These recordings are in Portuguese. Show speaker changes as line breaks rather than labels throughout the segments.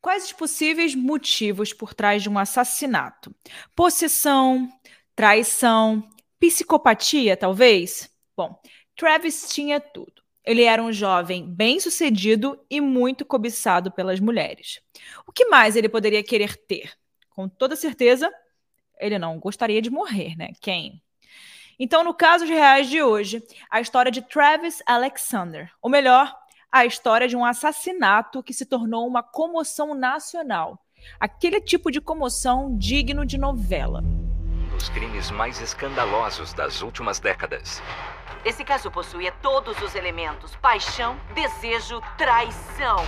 Quais os possíveis motivos por trás de um assassinato? Possessão, traição, psicopatia, talvez? Bom, Travis tinha tudo. Ele era um jovem bem-sucedido e muito cobiçado pelas mulheres. O que mais ele poderia querer ter? Com toda certeza, ele não gostaria de morrer, né? Quem? Então, no caso de reais de hoje, a história de Travis Alexander, ou melhor, a história de um assassinato que se tornou uma comoção nacional. Aquele tipo de comoção digno de novela.
Um dos crimes mais escandalosos das últimas décadas.
Esse caso possuía todos os elementos: paixão, desejo, traição.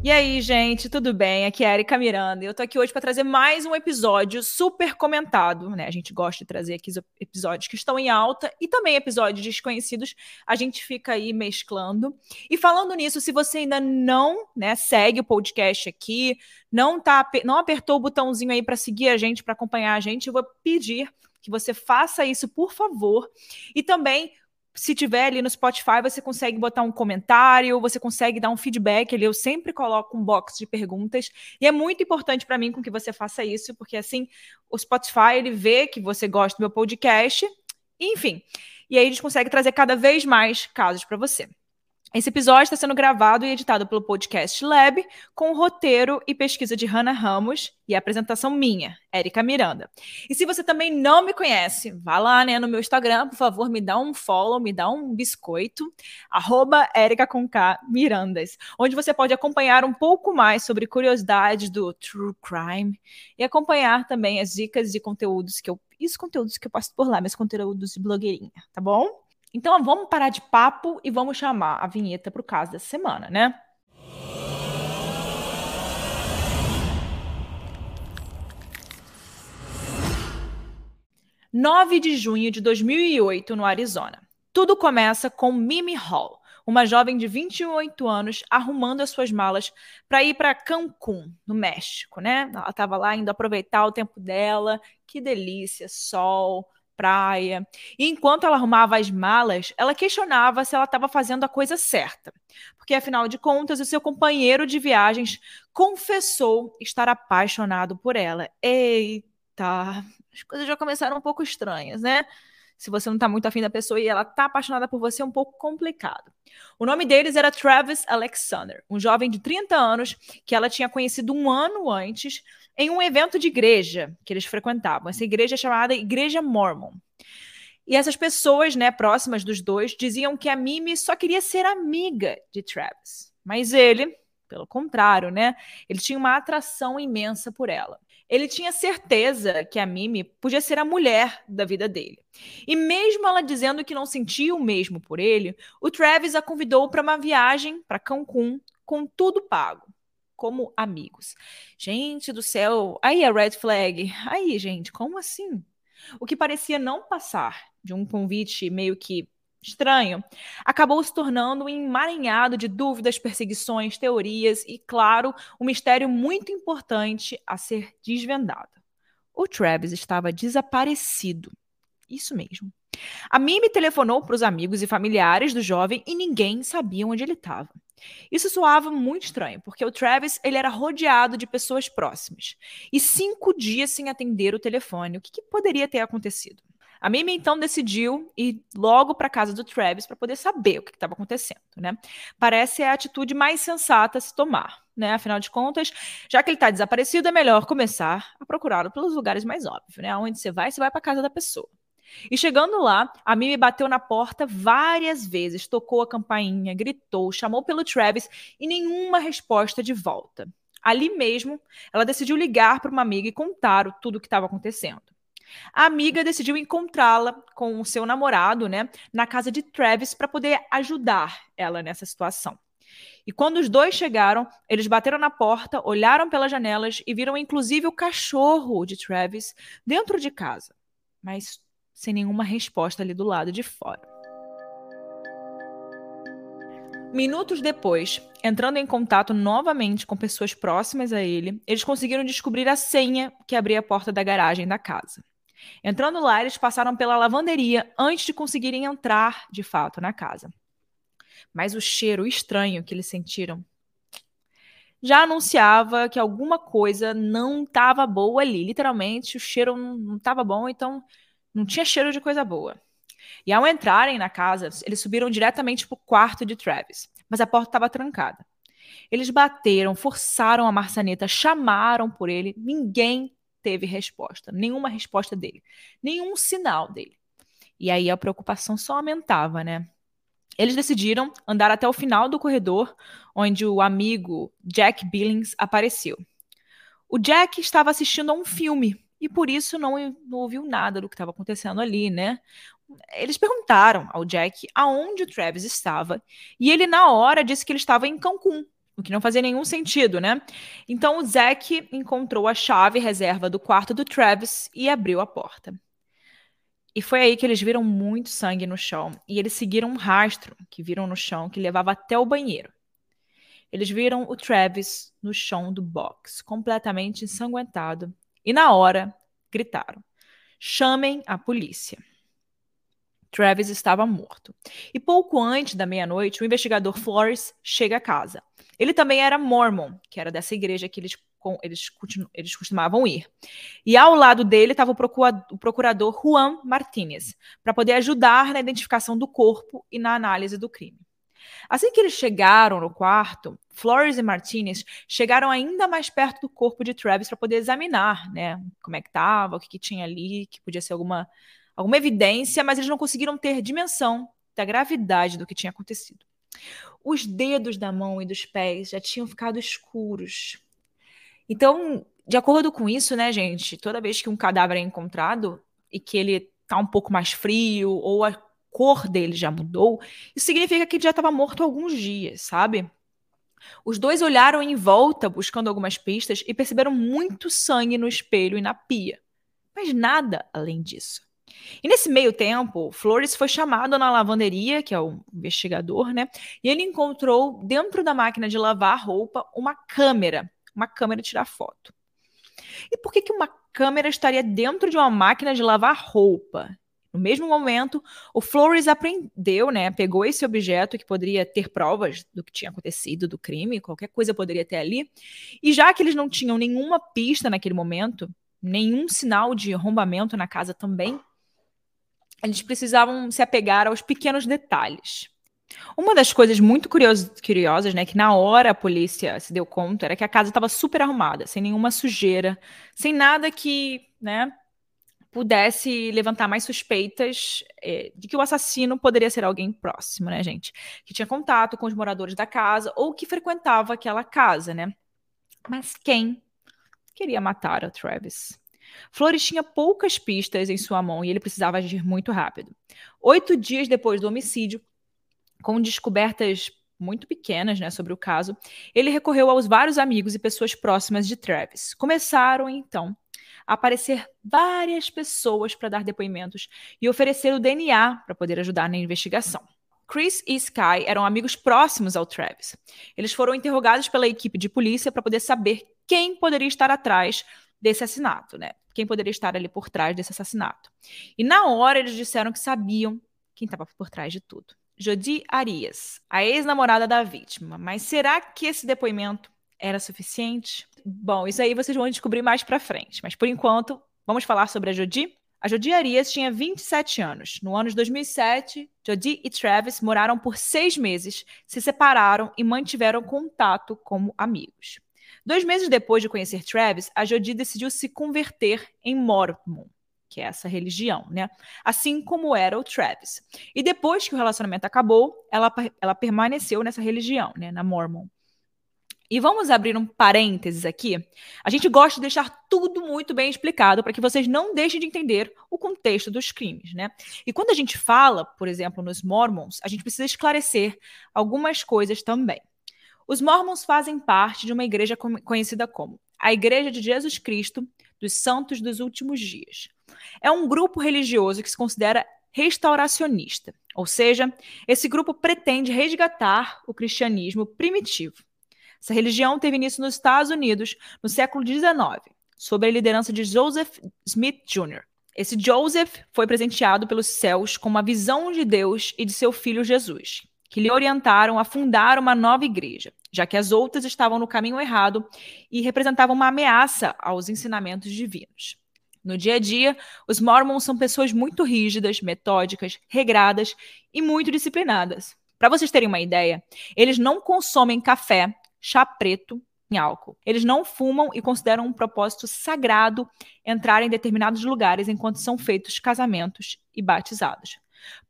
E aí, gente, tudo bem? Aqui é a Erika Miranda. Eu tô aqui hoje para trazer mais um episódio super comentado, né? A gente gosta de trazer aqui episódios que estão em alta e também episódios desconhecidos. A gente fica aí mesclando. E falando nisso, se você ainda não, né, segue o podcast aqui, não tá não apertou o botãozinho aí para seguir a gente, para acompanhar a gente, eu vou pedir que você faça isso, por favor. E também se tiver ali no Spotify, você consegue botar um comentário, você consegue dar um feedback ali. Eu sempre coloco um box de perguntas e é muito importante para mim com que você faça isso, porque assim o Spotify ele vê que você gosta do meu podcast, enfim. E aí a gente consegue trazer cada vez mais casos para você. Esse episódio está sendo gravado e editado pelo Podcast Lab, com roteiro e pesquisa de Hannah Ramos e apresentação minha, Érica Miranda. E se você também não me conhece, vá lá né, no meu Instagram, por favor, me dá um follow, me dá um biscoito, arroba Mirandas, onde você pode acompanhar um pouco mais sobre curiosidades do True Crime e acompanhar também as dicas e conteúdos que eu. Isso conteúdos que eu passo por lá, meus conteúdos de blogueirinha, tá bom? Então vamos parar de papo e vamos chamar a vinheta para o caso dessa semana, né? Nove de junho de 2008 no Arizona. Tudo começa com Mimi Hall, uma jovem de 28 anos arrumando as suas malas para ir para Cancún, no México, né? Ela estava lá indo aproveitar o tempo dela. Que delícia, sol, praia. E enquanto ela arrumava as malas, ela questionava se ela estava fazendo a coisa certa. Porque, afinal de contas, o seu companheiro de viagens confessou estar apaixonado por ela. Eita, as coisas já começaram um pouco estranhas, né? Se você não está muito afim da pessoa e ela está apaixonada por você, é um pouco complicado. O nome deles era Travis Alexander, um jovem de 30 anos que ela tinha conhecido um ano antes em um evento de igreja que eles frequentavam. Essa igreja é chamada Igreja Mormon. E essas pessoas, né, próximas dos dois, diziam que a Mimi só queria ser amiga de Travis. Mas ele, pelo contrário, né, ele tinha uma atração imensa por ela. Ele tinha certeza que a Mimi podia ser a mulher da vida dele. E mesmo ela dizendo que não sentia o mesmo por ele, o Travis a convidou para uma viagem para Cancún com tudo pago como amigos. Gente do céu, aí a red flag. Aí, gente, como assim? O que parecia não passar de um convite meio que estranho, acabou se tornando um emaranhado de dúvidas, perseguições, teorias e, claro, um mistério muito importante a ser desvendado. O Travis estava desaparecido. Isso mesmo. A Mimi telefonou para os amigos e familiares do jovem e ninguém sabia onde ele estava. Isso soava muito estranho, porque o Travis ele era rodeado de pessoas próximas. E cinco dias sem atender o telefone. O que, que poderia ter acontecido? A Mimi então decidiu ir logo para casa do Travis para poder saber o que estava acontecendo, né? Parece a atitude mais sensata a se tomar, né? Afinal de contas, já que ele está desaparecido, é melhor começar a procurá-lo pelos lugares mais óbvios, né? Onde você vai, você vai para casa da pessoa. E chegando lá, a Mimi bateu na porta várias vezes, tocou a campainha, gritou, chamou pelo Travis e nenhuma resposta de volta. Ali mesmo, ela decidiu ligar para uma amiga e contar tudo o que estava acontecendo. A amiga decidiu encontrá-la com o seu namorado, né, na casa de Travis para poder ajudar ela nessa situação. E quando os dois chegaram, eles bateram na porta, olharam pelas janelas e viram inclusive o cachorro de Travis dentro de casa. Mas sem nenhuma resposta ali do lado de fora. Minutos depois, entrando em contato novamente com pessoas próximas a ele, eles conseguiram descobrir a senha que abria a porta da garagem da casa. Entrando lá, eles passaram pela lavanderia antes de conseguirem entrar de fato na casa. Mas o cheiro estranho que eles sentiram já anunciava que alguma coisa não estava boa ali. Literalmente, o cheiro não estava bom, então não tinha cheiro de coisa boa. E ao entrarem na casa, eles subiram diretamente para o quarto de Travis, mas a porta estava trancada. Eles bateram, forçaram a maçaneta, chamaram por ele, ninguém teve resposta, nenhuma resposta dele, nenhum sinal dele. E aí a preocupação só aumentava, né? Eles decidiram andar até o final do corredor, onde o amigo Jack Billings apareceu. O Jack estava assistindo a um filme e por isso não, não ouviu nada do que estava acontecendo ali, né? Eles perguntaram ao Jack aonde o Travis estava e ele, na hora, disse que ele estava em Cancún, o que não fazia nenhum sentido, né? Então o Zack encontrou a chave reserva do quarto do Travis e abriu a porta. E foi aí que eles viram muito sangue no chão. E eles seguiram um rastro que viram no chão que levava até o banheiro. Eles viram o Travis no chão do box, completamente ensanguentado. E na hora, gritaram: chamem a polícia. Travis estava morto. E pouco antes da meia-noite, o investigador Flores chega a casa. Ele também era mormon, que era dessa igreja que eles, eles, eles costumavam ir. E ao lado dele estava o procurador Juan Martínez, para poder ajudar na identificação do corpo e na análise do crime. Assim que eles chegaram no quarto, Flores e Martinez chegaram ainda mais perto do corpo de Travis para poder examinar, né, como é que estava, o que, que, tinha ali, que podia ser alguma, alguma evidência, mas eles não conseguiram ter dimensão da gravidade do que tinha acontecido. Os dedos da mão e dos pés já tinham ficado escuros. Então, de acordo com isso, né, gente, toda vez que um cadáver é encontrado e que ele tá um pouco mais frio ou a cor dele já mudou, isso significa que ele já estava morto há alguns dias, sabe? Os dois olharam em volta buscando algumas pistas e perceberam muito sangue no espelho e na pia, mas nada além disso. E nesse meio tempo, Flores foi chamado na lavanderia, que é o investigador, né? E ele encontrou dentro da máquina de lavar roupa uma câmera, uma câmera tirar foto. E por que, que uma câmera estaria dentro de uma máquina de lavar roupa? No mesmo momento, o Flores aprendeu, né? Pegou esse objeto que poderia ter provas do que tinha acontecido, do crime, qualquer coisa poderia ter ali. E já que eles não tinham nenhuma pista naquele momento, nenhum sinal de arrombamento na casa também, eles precisavam se apegar aos pequenos detalhes. Uma das coisas muito curiosas, né, que na hora a polícia se deu conta, era que a casa estava super arrumada, sem nenhuma sujeira, sem nada que, né, pudesse levantar mais suspeitas é, de que o assassino poderia ser alguém próximo, né, gente, que tinha contato com os moradores da casa ou que frequentava aquela casa, né? Mas quem queria matar a Travis? Flores tinha poucas pistas em sua mão e ele precisava agir muito rápido. Oito dias depois do homicídio, com descobertas muito pequenas né, sobre o caso, ele recorreu aos vários amigos e pessoas próximas de Travis. Começaram, então, a aparecer várias pessoas para dar depoimentos e oferecer o DNA para poder ajudar na investigação. Chris e Sky eram amigos próximos ao Travis. Eles foram interrogados pela equipe de polícia para poder saber quem poderia estar atrás desse assassinato, né? quem poderia estar ali por trás desse assassinato. E na hora eles disseram que sabiam quem estava por trás de tudo. Jodi Arias, a ex-namorada da vítima. Mas será que esse depoimento era suficiente? Bom, isso aí vocês vão descobrir mais para frente. Mas por enquanto, vamos falar sobre a Jodi? A Jodi Arias tinha 27 anos. No ano de 2007, Jodi e Travis moraram por seis meses, se separaram e mantiveram contato como amigos. Dois meses depois de conhecer Travis, a Jodie decidiu se converter em Mormon, que é essa religião, né? Assim como era o Travis. E depois que o relacionamento acabou, ela, ela permaneceu nessa religião, né? Na Mormon. E vamos abrir um parênteses aqui. A gente gosta de deixar tudo muito bem explicado para que vocês não deixem de entender o contexto dos crimes, né? E quando a gente fala, por exemplo, nos Mormons, a gente precisa esclarecer algumas coisas também. Os mormons fazem parte de uma igreja conhecida como a Igreja de Jesus Cristo dos Santos dos Últimos Dias. É um grupo religioso que se considera restauracionista, ou seja, esse grupo pretende resgatar o cristianismo primitivo. Essa religião teve início nos Estados Unidos no século XIX, sob a liderança de Joseph Smith Jr. Esse Joseph foi presenteado pelos céus com uma visão de Deus e de seu filho Jesus que lhe orientaram a fundar uma nova igreja, já que as outras estavam no caminho errado e representavam uma ameaça aos ensinamentos divinos. No dia a dia, os Mormons são pessoas muito rígidas, metódicas, regradas e muito disciplinadas. Para vocês terem uma ideia, eles não consomem café, chá preto em álcool. Eles não fumam e consideram um propósito sagrado entrar em determinados lugares enquanto são feitos casamentos e batizados.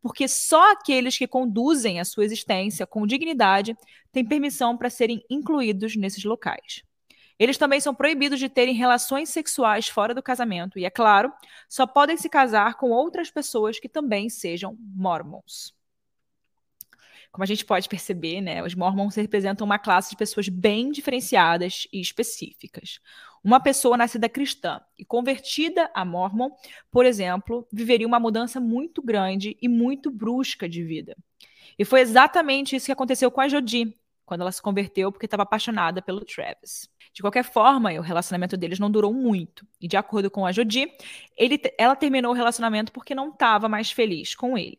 Porque só aqueles que conduzem a sua existência com dignidade têm permissão para serem incluídos nesses locais. Eles também são proibidos de terem relações sexuais fora do casamento e, é claro, só podem se casar com outras pessoas que também sejam mormons. Como a gente pode perceber, né, os mormons representam uma classe de pessoas bem diferenciadas e específicas. Uma pessoa nascida cristã e convertida a mormon, por exemplo, viveria uma mudança muito grande e muito brusca de vida. E foi exatamente isso que aconteceu com a Jodi, quando ela se converteu porque estava apaixonada pelo Travis. De qualquer forma, o relacionamento deles não durou muito. E de acordo com a Jodi, ele, ela terminou o relacionamento porque não estava mais feliz com ele.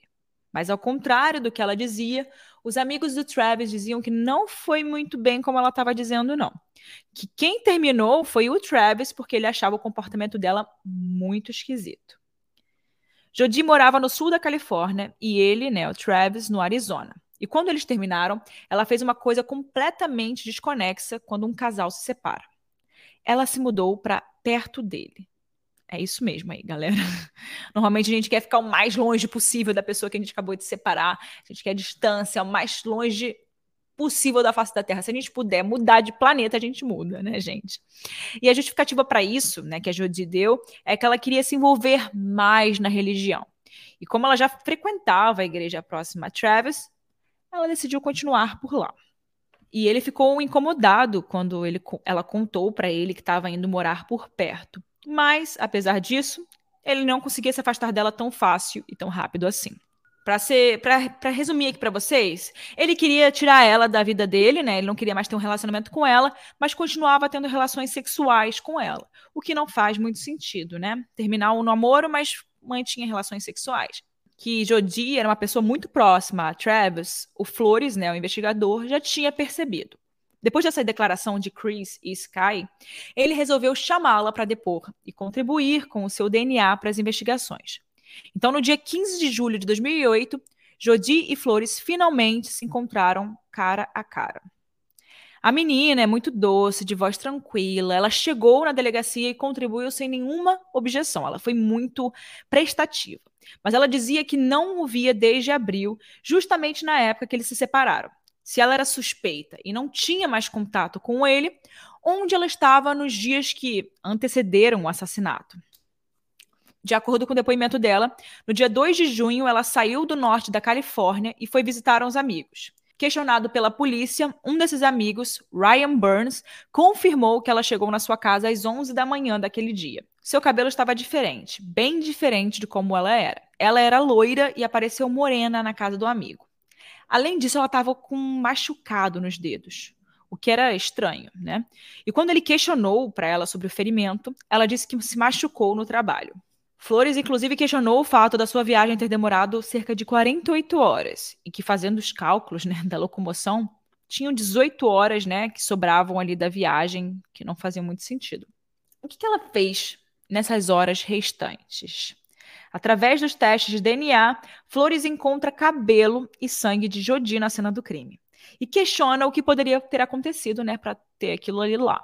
Mas ao contrário do que ela dizia, os amigos do Travis diziam que não foi muito bem como ela estava dizendo, não. Que quem terminou foi o Travis porque ele achava o comportamento dela muito esquisito. Jodi morava no sul da Califórnia e ele, né, o Travis, no Arizona. E quando eles terminaram, ela fez uma coisa completamente desconexa quando um casal se separa. Ela se mudou para perto dele. É isso mesmo aí, galera. Normalmente a gente quer ficar o mais longe possível da pessoa que a gente acabou de separar. A gente quer distância o mais longe possível da face da Terra. Se a gente puder mudar de planeta, a gente muda, né, gente? E a justificativa para isso, né, que a Jodi deu, é que ela queria se envolver mais na religião. E como ela já frequentava a igreja próxima a Travis, ela decidiu continuar por lá. E ele ficou incomodado quando ele, ela contou para ele que estava indo morar por perto. Mas, apesar disso, ele não conseguia se afastar dela tão fácil e tão rápido assim. Para resumir aqui para vocês, ele queria tirar ela da vida dele, né? Ele não queria mais ter um relacionamento com ela, mas continuava tendo relações sexuais com ela, o que não faz muito sentido, né? Terminar um namoro, mas mantinha relações sexuais que Jodi era uma pessoa muito próxima a Travis, o Flores, né, o investigador, já tinha percebido. Depois dessa declaração de Chris e Sky, ele resolveu chamá-la para depor e contribuir com o seu DNA para as investigações. Então, no dia 15 de julho de 2008, Jodi e Flores finalmente se encontraram cara a cara. A menina é muito doce, de voz tranquila. Ela chegou na delegacia e contribuiu sem nenhuma objeção. Ela foi muito prestativa. Mas ela dizia que não o via desde abril, justamente na época que eles se separaram. Se ela era suspeita e não tinha mais contato com ele, onde ela estava nos dias que antecederam o assassinato. De acordo com o depoimento dela, no dia 2 de junho ela saiu do norte da Califórnia e foi visitar uns amigos. Questionado pela polícia, um desses amigos, Ryan Burns, confirmou que ela chegou na sua casa às 11 da manhã daquele dia. Seu cabelo estava diferente, bem diferente de como ela era. Ela era loira e apareceu morena na casa do amigo. Além disso, ela estava com um machucado nos dedos, o que era estranho, né? E quando ele questionou para ela sobre o ferimento, ela disse que se machucou no trabalho. Flores, inclusive, questionou o fato da sua viagem ter demorado cerca de 48 horas e que, fazendo os cálculos né, da locomoção, tinham 18 horas né, que sobravam ali da viagem, que não faziam muito sentido. O que, que ela fez nessas horas restantes? Através dos testes de DNA, Flores encontra cabelo e sangue de Jodi na cena do crime e questiona o que poderia ter acontecido né, para ter aquilo ali lá.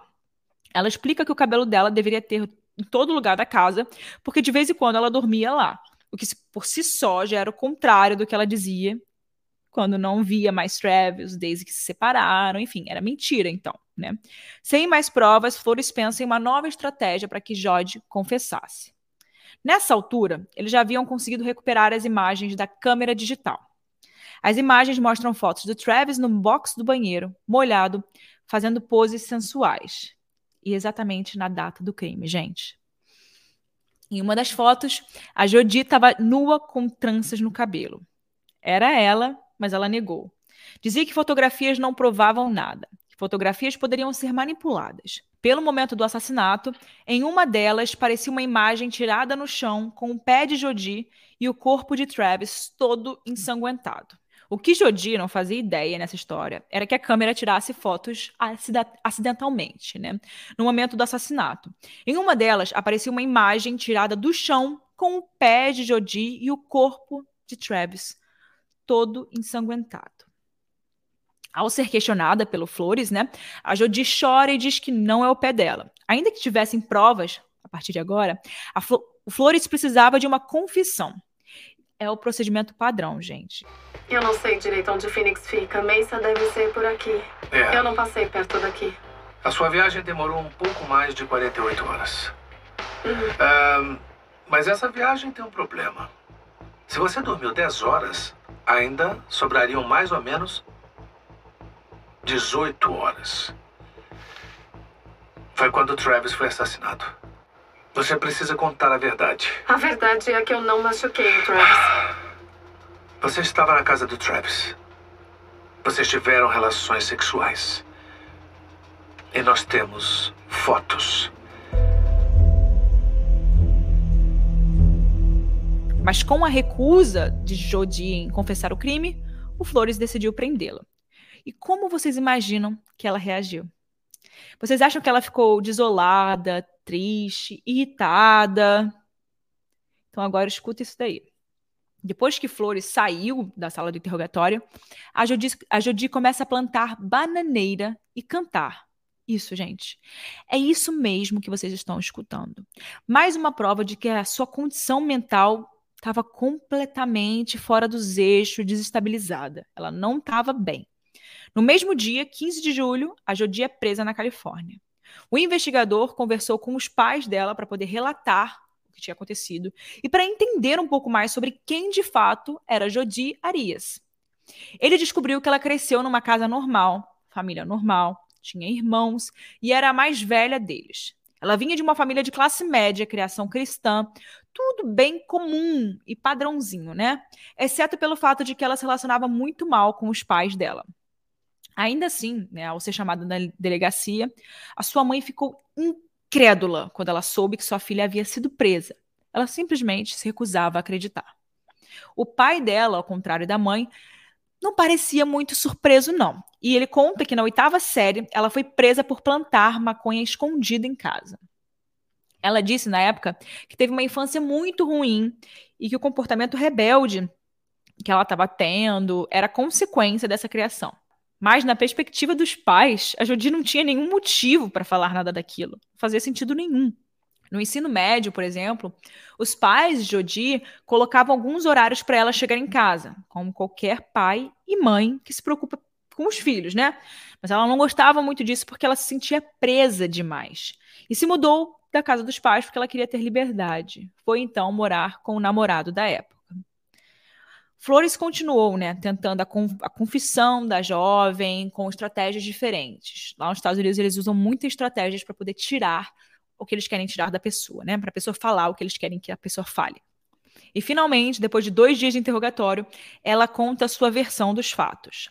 Ela explica que o cabelo dela deveria ter em todo lugar da casa, porque de vez em quando ela dormia lá. O que por si só já era o contrário do que ela dizia quando não via mais Travis desde que se separaram, enfim, era mentira então, né? Sem mais provas, Flores pensa em uma nova estratégia para que Jod confessasse. Nessa altura, eles já haviam conseguido recuperar as imagens da câmera digital. As imagens mostram fotos do Travis no box do banheiro, molhado, fazendo poses sensuais e exatamente na data do crime, gente. Em uma das fotos, a Jodi estava nua com tranças no cabelo. Era ela, mas ela negou. Dizia que fotografias não provavam nada, que fotografias poderiam ser manipuladas. Pelo momento do assassinato, em uma delas parecia uma imagem tirada no chão com o pé de Jodi e o corpo de Travis todo ensanguentado. O que Jodi não fazia ideia nessa história era que a câmera tirasse fotos acidentalmente, né? No momento do assassinato. Em uma delas, aparecia uma imagem tirada do chão com o pé de Jodi e o corpo de Travis, todo ensanguentado. Ao ser questionada pelo Flores, né, a Jodi chora e diz que não é o pé dela. Ainda que tivessem provas, a partir de agora, Flo o Flores precisava de uma confissão. É o procedimento padrão, gente.
Eu não sei direito onde Phoenix fica. Mesa deve ser por aqui. É. Eu não passei perto daqui.
A sua viagem demorou um pouco mais de 48 horas. Uhum. Um, mas essa viagem tem um problema. Se você dormiu 10 horas, ainda sobrariam mais ou menos 18 horas. Foi quando Travis foi assassinado. Você precisa contar a verdade.
A verdade é que eu não machuquei o Travis.
Você estava na casa do Travis. Vocês tiveram relações sexuais. E nós temos fotos.
Mas com a recusa de Jodie em confessar o crime, o Flores decidiu prendê-la. E como vocês imaginam que ela reagiu? Vocês acham que ela ficou desolada, triste, irritada? Então agora escuta isso daí. Depois que Flores saiu da sala do interrogatório, a Jodi, a Jodi começa a plantar bananeira e cantar. Isso, gente. É isso mesmo que vocês estão escutando. Mais uma prova de que a sua condição mental estava completamente fora dos eixos, desestabilizada. Ela não estava bem. No mesmo dia, 15 de julho, a Jodi é presa na Califórnia. O investigador conversou com os pais dela para poder relatar o que tinha acontecido e para entender um pouco mais sobre quem de fato era Jodi Arias. Ele descobriu que ela cresceu numa casa normal, família normal, tinha irmãos e era a mais velha deles. Ela vinha de uma família de classe média, criação cristã, tudo bem comum e padrãozinho, né? Exceto pelo fato de que ela se relacionava muito mal com os pais dela. Ainda assim, né, ao ser chamada na delegacia, a sua mãe ficou incrédula quando ela soube que sua filha havia sido presa. Ela simplesmente se recusava a acreditar. O pai dela, ao contrário da mãe, não parecia muito surpreso, não. E ele conta que na oitava série ela foi presa por plantar maconha escondida em casa. Ela disse na época que teve uma infância muito ruim e que o comportamento rebelde que ela estava tendo era consequência dessa criação. Mas, na perspectiva dos pais, a Jodi não tinha nenhum motivo para falar nada daquilo. Não fazia sentido nenhum. No ensino médio, por exemplo, os pais de Jodi colocavam alguns horários para ela chegar em casa, como qualquer pai e mãe que se preocupa com os filhos, né? Mas ela não gostava muito disso porque ela se sentia presa demais. E se mudou da casa dos pais porque ela queria ter liberdade. Foi então morar com o namorado da época. Flores continuou, né, tentando a, a, confissão da jovem com estratégias diferentes. Lá nos Estados Unidos eles usam muitas estratégias para poder tirar o que eles querem tirar da pessoa, né, para a pessoa falar o que eles querem que a pessoa fale. E finalmente, depois de dois dias de interrogatório, ela conta a sua versão dos fatos.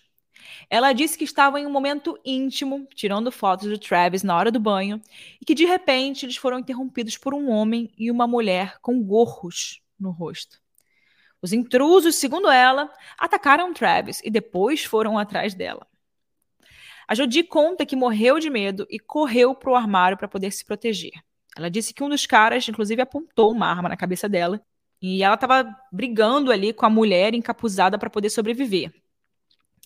Ela disse que estava em um momento íntimo, tirando fotos do Travis na hora do banho, e que de repente eles foram interrompidos por um homem e uma mulher com gorros no rosto. Os intrusos, segundo ela, atacaram Travis e depois foram atrás dela. A Jodi conta que morreu de medo e correu para o armário para poder se proteger. Ela disse que um dos caras, inclusive, apontou uma arma na cabeça dela e ela estava brigando ali com a mulher encapuzada para poder sobreviver.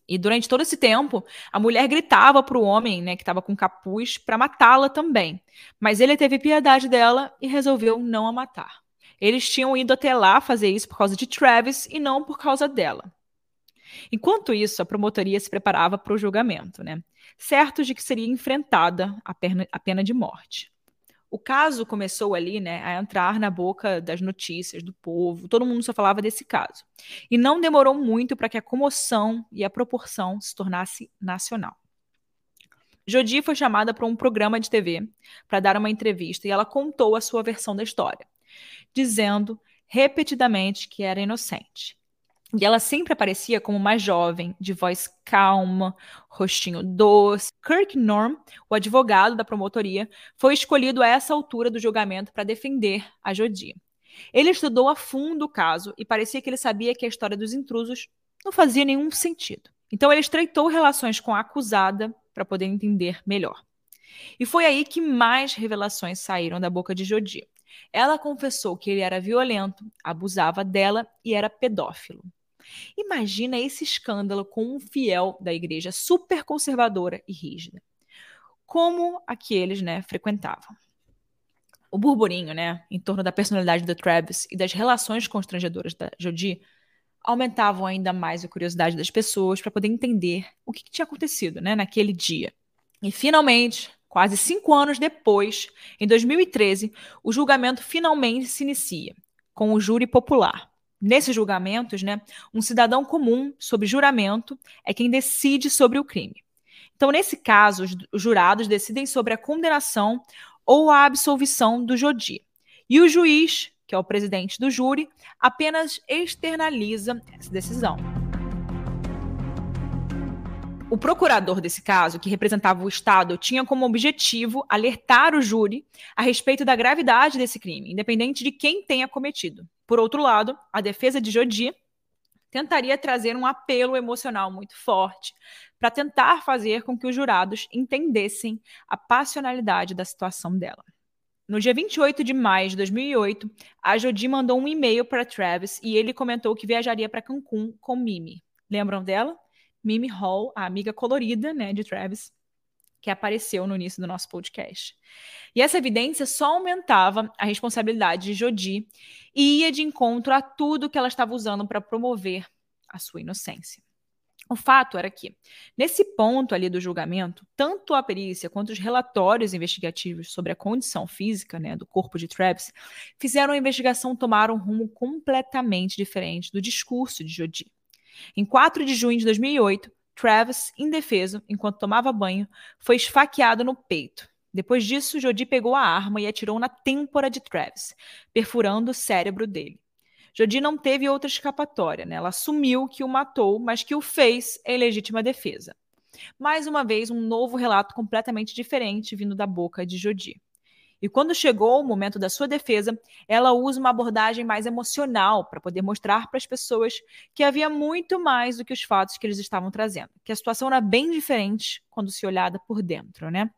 E durante todo esse tempo, a mulher gritava para o homem, né, que estava com capuz, para matá-la também. Mas ele teve piedade dela e resolveu não a matar. Eles tinham ido até lá fazer isso por causa de Travis e não por causa dela. Enquanto isso, a promotoria se preparava para o julgamento, né? certos de que seria enfrentada a pena, a pena de morte. O caso começou ali, né, a entrar na boca das notícias do povo. Todo mundo só falava desse caso. E não demorou muito para que a comoção e a proporção se tornasse nacional. Jodi foi chamada para um programa de TV para dar uma entrevista e ela contou a sua versão da história dizendo repetidamente que era inocente. E ela sempre aparecia como uma jovem, de voz calma, rostinho doce. Kirk Norm, o advogado da promotoria, foi escolhido a essa altura do julgamento para defender a Jodie. Ele estudou a fundo o caso e parecia que ele sabia que a história dos intrusos não fazia nenhum sentido. Então ele estreitou relações com a acusada para poder entender melhor. E foi aí que mais revelações saíram da boca de Jodi. Ela confessou que ele era violento, abusava dela e era pedófilo. Imagina esse escândalo com um fiel da igreja super conservadora e rígida, como aqueles, né, frequentavam. O burburinho, né, em torno da personalidade do Travis e das relações constrangedoras da Jodie aumentavam ainda mais a curiosidade das pessoas para poder entender o que, que tinha acontecido, né, naquele dia. E finalmente, quase cinco anos depois, em 2013, o julgamento finalmente se inicia com o júri popular. Nesses julgamentos, né, um cidadão comum, sob juramento, é quem decide sobre o crime. Então, nesse caso, os jurados decidem sobre a condenação ou a absolvição do Jodi. E o juiz, que é o presidente do júri, apenas externaliza essa decisão. O procurador desse caso, que representava o Estado, tinha como objetivo alertar o júri a respeito da gravidade desse crime, independente de quem tenha cometido. Por outro lado, a defesa de Jodi tentaria trazer um apelo emocional muito forte para tentar fazer com que os jurados entendessem a passionalidade da situação dela. No dia 28 de maio de 2008, a Jodi mandou um e-mail para Travis e ele comentou que viajaria para Cancún com Mimi. Lembram dela? Mimi Hall, a amiga colorida né, de Travis, que apareceu no início do nosso podcast. E essa evidência só aumentava a responsabilidade de Jodi e ia de encontro a tudo que ela estava usando para promover a sua inocência. O fato era que, nesse ponto ali do julgamento, tanto a perícia quanto os relatórios investigativos sobre a condição física né, do corpo de Travis fizeram a investigação tomar um rumo completamente diferente do discurso de Jodi. Em 4 de junho de 2008, Travis, indefeso, enquanto tomava banho, foi esfaqueado no peito. Depois disso, Jodi pegou a arma e atirou na têmpora de Travis, perfurando o cérebro dele. Jodi não teve outra escapatória, né? Ela assumiu que o matou, mas que o fez em legítima defesa. Mais uma vez, um novo relato completamente diferente vindo da boca de Jodi. E quando chegou o momento da sua defesa, ela usa uma abordagem mais emocional para poder mostrar para as pessoas que havia muito mais do que os fatos que eles estavam trazendo, que a situação era bem diferente quando se olhada por dentro, né?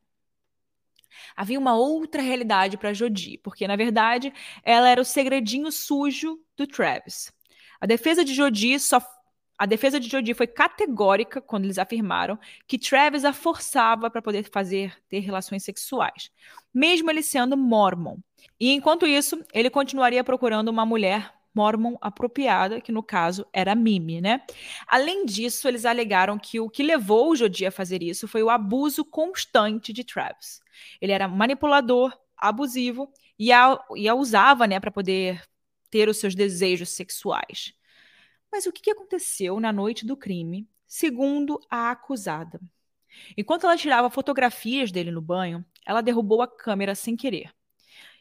Havia uma outra realidade para Jodi, porque na verdade ela era o segredinho sujo do Travis. A defesa de Jodi só a defesa de Jodie foi categórica quando eles afirmaram que Travis a forçava para poder fazer ter relações sexuais, mesmo ele sendo mormon. E enquanto isso, ele continuaria procurando uma mulher mormon apropriada, que no caso era Mimi, né? Além disso, eles alegaram que o que levou o Jodie a fazer isso foi o abuso constante de Travis. Ele era manipulador, abusivo e a, e a usava, né, para poder ter os seus desejos sexuais. Mas o que aconteceu na noite do crime, segundo a acusada? Enquanto ela tirava fotografias dele no banho, ela derrubou a câmera sem querer.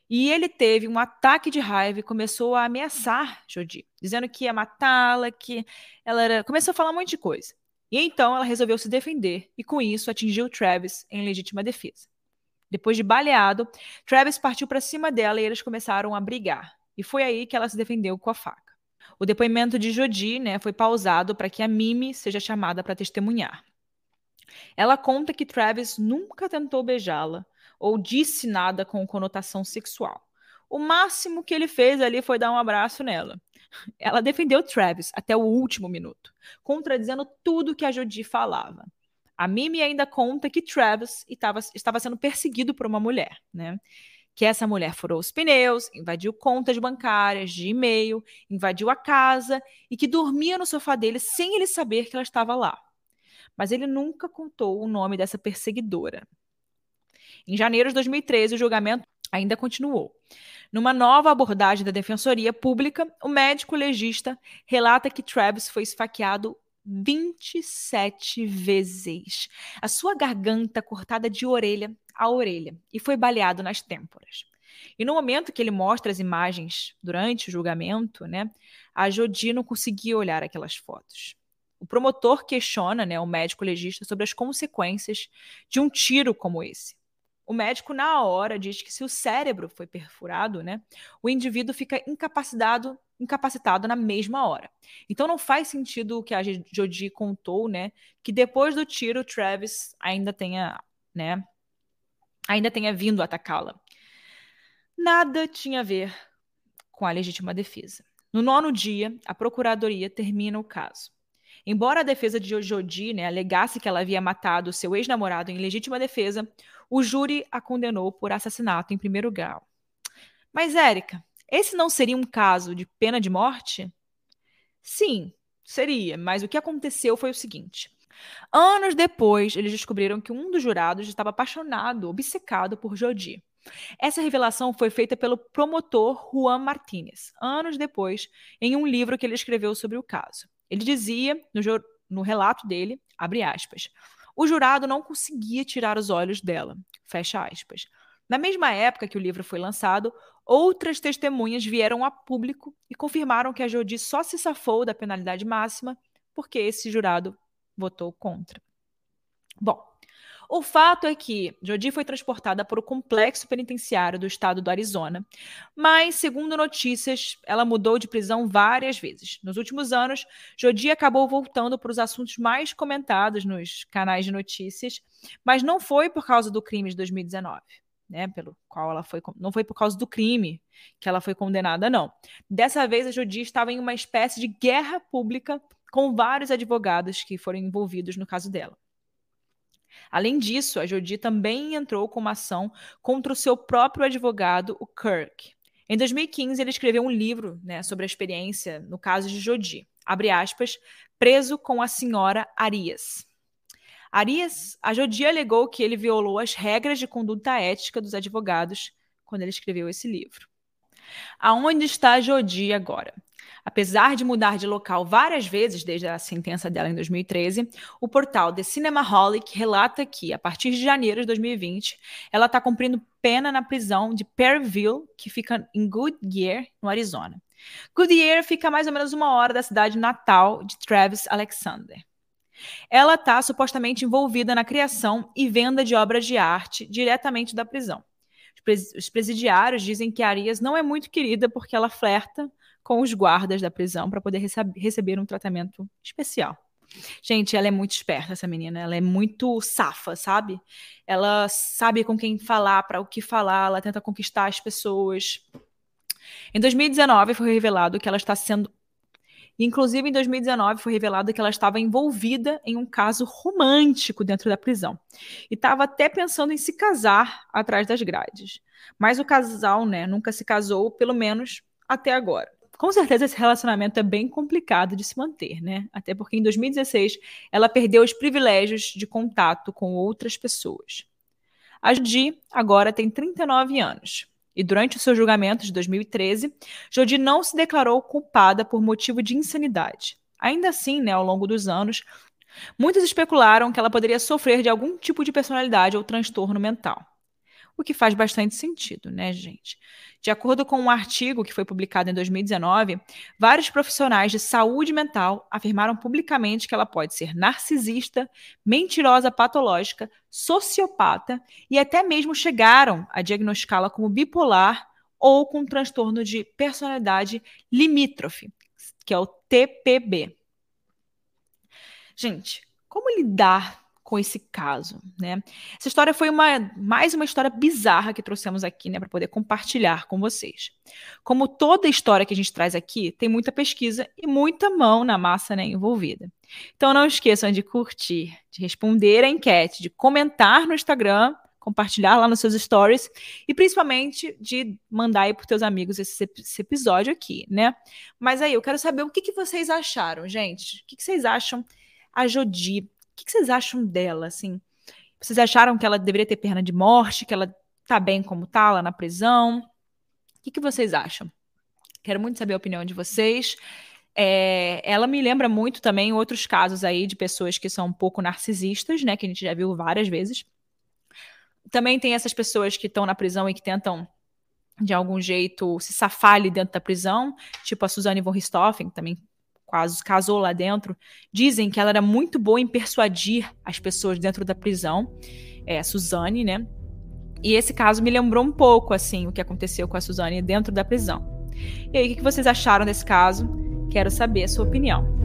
E ele teve um ataque de raiva e começou a ameaçar Jodi, dizendo que ia matá-la, que ela era. Começou a falar um monte de coisa. E então ela resolveu se defender e, com isso, atingiu Travis em legítima defesa. Depois de baleado, Travis partiu para cima dela e eles começaram a brigar. E foi aí que ela se defendeu com a faca. O depoimento de Jodi né, foi pausado para que a Mimi seja chamada para testemunhar. Ela conta que Travis nunca tentou beijá-la ou disse nada com conotação sexual. O máximo que ele fez ali foi dar um abraço nela. Ela defendeu Travis até o último minuto, contradizendo tudo que a Jodi falava. A Mimi ainda conta que Travis estava, sendo perseguido por uma mulher, né? Que essa mulher furou os pneus, invadiu contas bancárias, de e-mail, invadiu a casa e que dormia no sofá dele sem ele saber que ela estava lá. Mas ele nunca contou o nome dessa perseguidora. Em janeiro de 2013, o julgamento ainda continuou. Numa nova abordagem da Defensoria Pública, o médico legista relata que Travis foi esfaqueado 27 vezes. A sua garganta cortada de orelha a orelha e foi baleado nas têmporas. E no momento que ele mostra as imagens durante o julgamento, né, a Jodi não conseguia olhar aquelas fotos. O promotor questiona né, o médico legista sobre as consequências de um tiro como esse. O médico, na hora, diz que se o cérebro foi perfurado, né, o indivíduo fica incapacitado incapacitado na mesma hora. Então não faz sentido o que a Jodie contou, né, que depois do tiro Travis ainda tenha, né, ainda tenha vindo atacá-la. Nada tinha a ver com a legítima defesa. No nono dia, a procuradoria termina o caso. Embora a defesa de Jodi né, alegasse que ela havia matado seu ex-namorado em legítima defesa, o júri a condenou por assassinato em primeiro grau. Mas, Érica, esse não seria um caso de pena de morte? Sim, seria, mas o que aconteceu foi o seguinte. Anos depois, eles descobriram que um dos jurados estava apaixonado, obcecado por Jodi. Essa revelação foi feita pelo promotor Juan Martínez, anos depois, em um livro que ele escreveu sobre o caso. Ele dizia, no, no relato dele, abre aspas, o jurado não conseguia tirar os olhos dela, fecha aspas. Na mesma época que o livro foi lançado, outras testemunhas vieram a público e confirmaram que a Jodi só se safou da penalidade máxima porque esse jurado votou contra. Bom, o fato é que Jodi foi transportada para o complexo penitenciário do estado do Arizona, mas, segundo notícias, ela mudou de prisão várias vezes. Nos últimos anos, Jodi acabou voltando para os assuntos mais comentados nos canais de notícias, mas não foi por causa do crime de 2019. Né, pelo qual ela foi, não foi por causa do crime que ela foi condenada, não. Dessa vez, a Jodi estava em uma espécie de guerra pública com vários advogados que foram envolvidos no caso dela. Além disso, a Jodi também entrou com uma ação contra o seu próprio advogado, o Kirk. Em 2015, ele escreveu um livro né, sobre a experiência no caso de Jodi, abre aspas, preso com a senhora Arias. Arias, a Jodi alegou que ele violou as regras de conduta ética dos advogados quando ele escreveu esse livro. Aonde está a Jodi agora? Apesar de mudar de local várias vezes desde a sentença dela em 2013, o portal The Cinemaholic relata que, a partir de janeiro de 2020, ela está cumprindo pena na prisão de Perryville, que fica em Goodyear, no Arizona. Goodyear fica a mais ou menos uma hora da cidade natal de Travis Alexander. Ela está supostamente envolvida na criação e venda de obras de arte diretamente da prisão. Os presidiários dizem que Arias não é muito querida porque ela flerta com os guardas da prisão para poder receber um tratamento especial. Gente, ela é muito esperta, essa menina. Ela é muito safa, sabe? Ela sabe com quem falar, para o que falar, ela tenta conquistar as pessoas. Em 2019 foi revelado que ela está sendo. Inclusive, em 2019 foi revelado que ela estava envolvida em um caso romântico dentro da prisão. E estava até pensando em se casar atrás das grades. Mas o casal, né, nunca se casou, pelo menos até agora com certeza esse relacionamento é bem complicado de se manter, né? Até porque em 2016 ela perdeu os privilégios de contato com outras pessoas. A Judy agora tem 39 anos. E durante o seu julgamento de 2013, Jodi não se declarou culpada por motivo de insanidade. Ainda assim, né, ao longo dos anos, muitos especularam que ela poderia sofrer de algum tipo de personalidade ou transtorno mental. O que faz bastante sentido, né, gente? De acordo com um artigo que foi publicado em 2019, vários profissionais de saúde mental afirmaram publicamente que ela pode ser narcisista, mentirosa patológica, sociopata e até mesmo chegaram a diagnosticá-la como bipolar ou com transtorno de personalidade limítrofe, que é o TPB. Gente, como lidar com esse caso, né? Essa história foi uma mais uma história bizarra que trouxemos aqui, né, para poder compartilhar com vocês. Como toda história que a gente traz aqui, tem muita pesquisa e muita mão na massa, né, envolvida. Então não esqueçam de curtir, de responder a enquete, de comentar no Instagram, compartilhar lá nos seus stories e principalmente de mandar aí para teus amigos esse, esse, episódio aqui, né? Mas aí eu quero saber o que, que vocês acharam, gente. O que, que vocês acham a Jodi que, que vocês acham dela, assim? Vocês acharam que ela deveria ter pena de morte, que ela tá bem como tá lá na prisão? O que, que vocês acham? Quero muito saber a opinião de vocês. É, ela me lembra muito também outros casos aí de pessoas que são um pouco narcisistas, né? Que a gente já viu várias vezes. Também tem essas pessoas que estão na prisão e que tentam, de algum jeito, se safar ali dentro da prisão, tipo a Suzane von Richthofen, que também quase casou lá dentro, dizem que ela era muito boa em persuadir as pessoas dentro da prisão, é, Suzane, né? E esse caso me lembrou um pouco, assim, o que aconteceu com a Suzane dentro da prisão. E aí, o que vocês acharam desse caso? Quero saber a sua opinião.